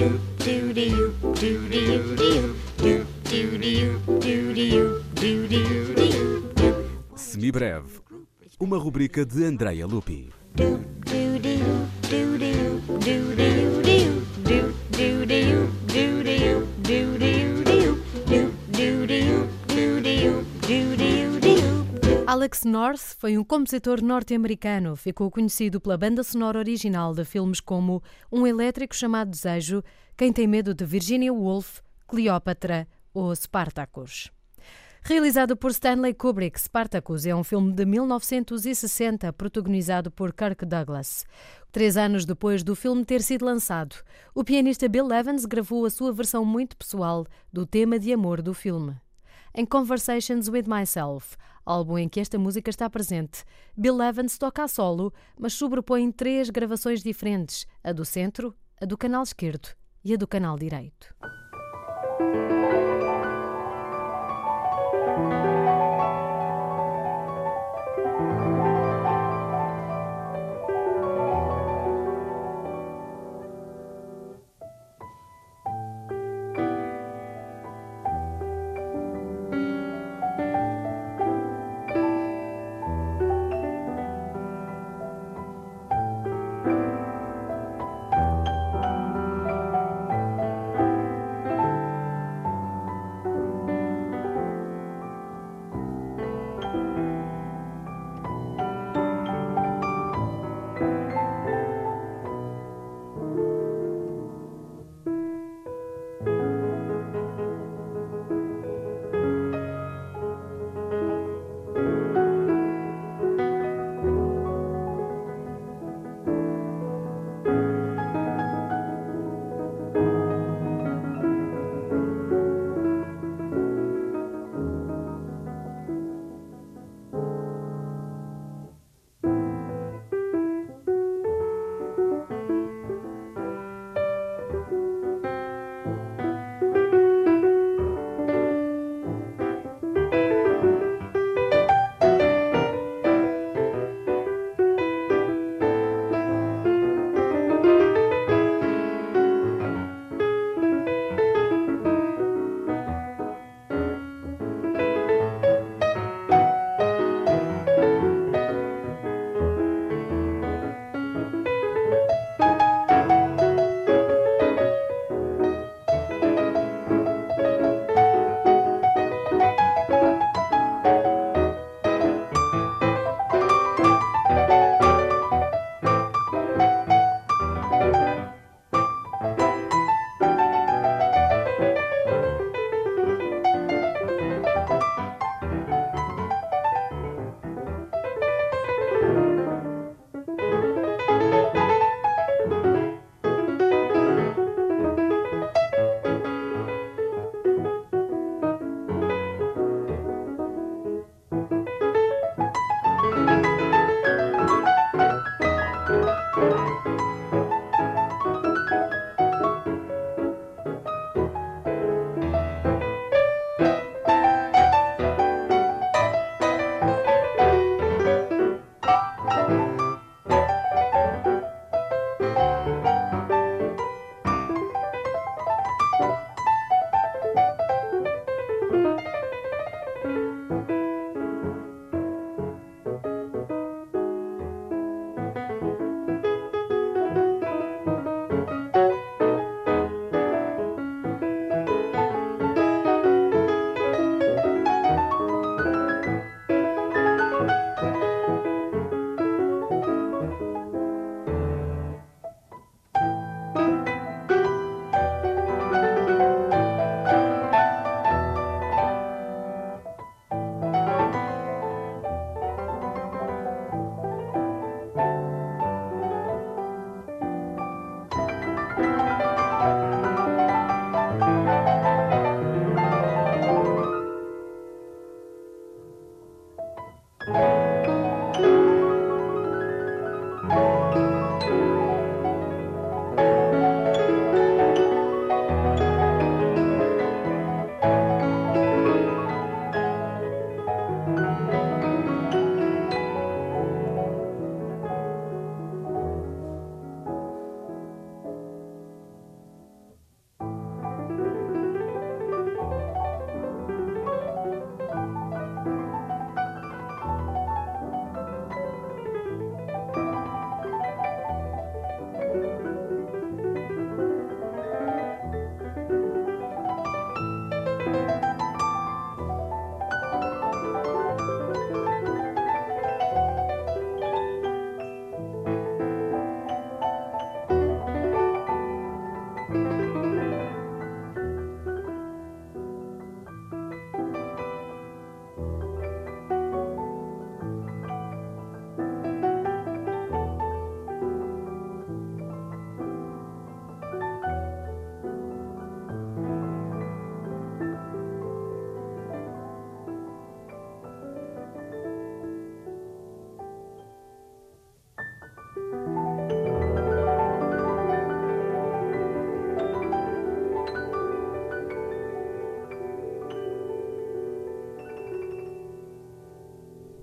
do do Semibreve, uma rubrica de Andreia Lupi. Do do do do do do do Alex North foi um compositor norte-americano. Ficou conhecido pela banda sonora original de filmes como Um Elétrico Chamado Desejo, Quem Tem Medo de Virginia Woolf, Cleópatra ou Spartacus. Realizado por Stanley Kubrick, Spartacus é um filme de 1960 protagonizado por Kirk Douglas. Três anos depois do filme ter sido lançado, o pianista Bill Evans gravou a sua versão muito pessoal do tema de amor do filme. Em Conversations with Myself, álbum em que esta música está presente, Bill Evans toca a solo, mas sobrepõe três gravações diferentes: a do centro, a do canal esquerdo e a do canal direito.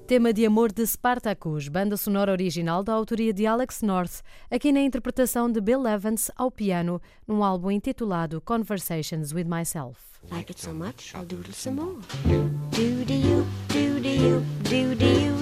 Tema de amor de Spartacus, banda sonora original da autoria de Alex North, aqui na interpretação de Bill Evans ao piano, num álbum intitulado Conversations with Myself. Like it so much, I'll doodle some more. Do do you, do do you, do do you, do do do do do you, do do you, do do you.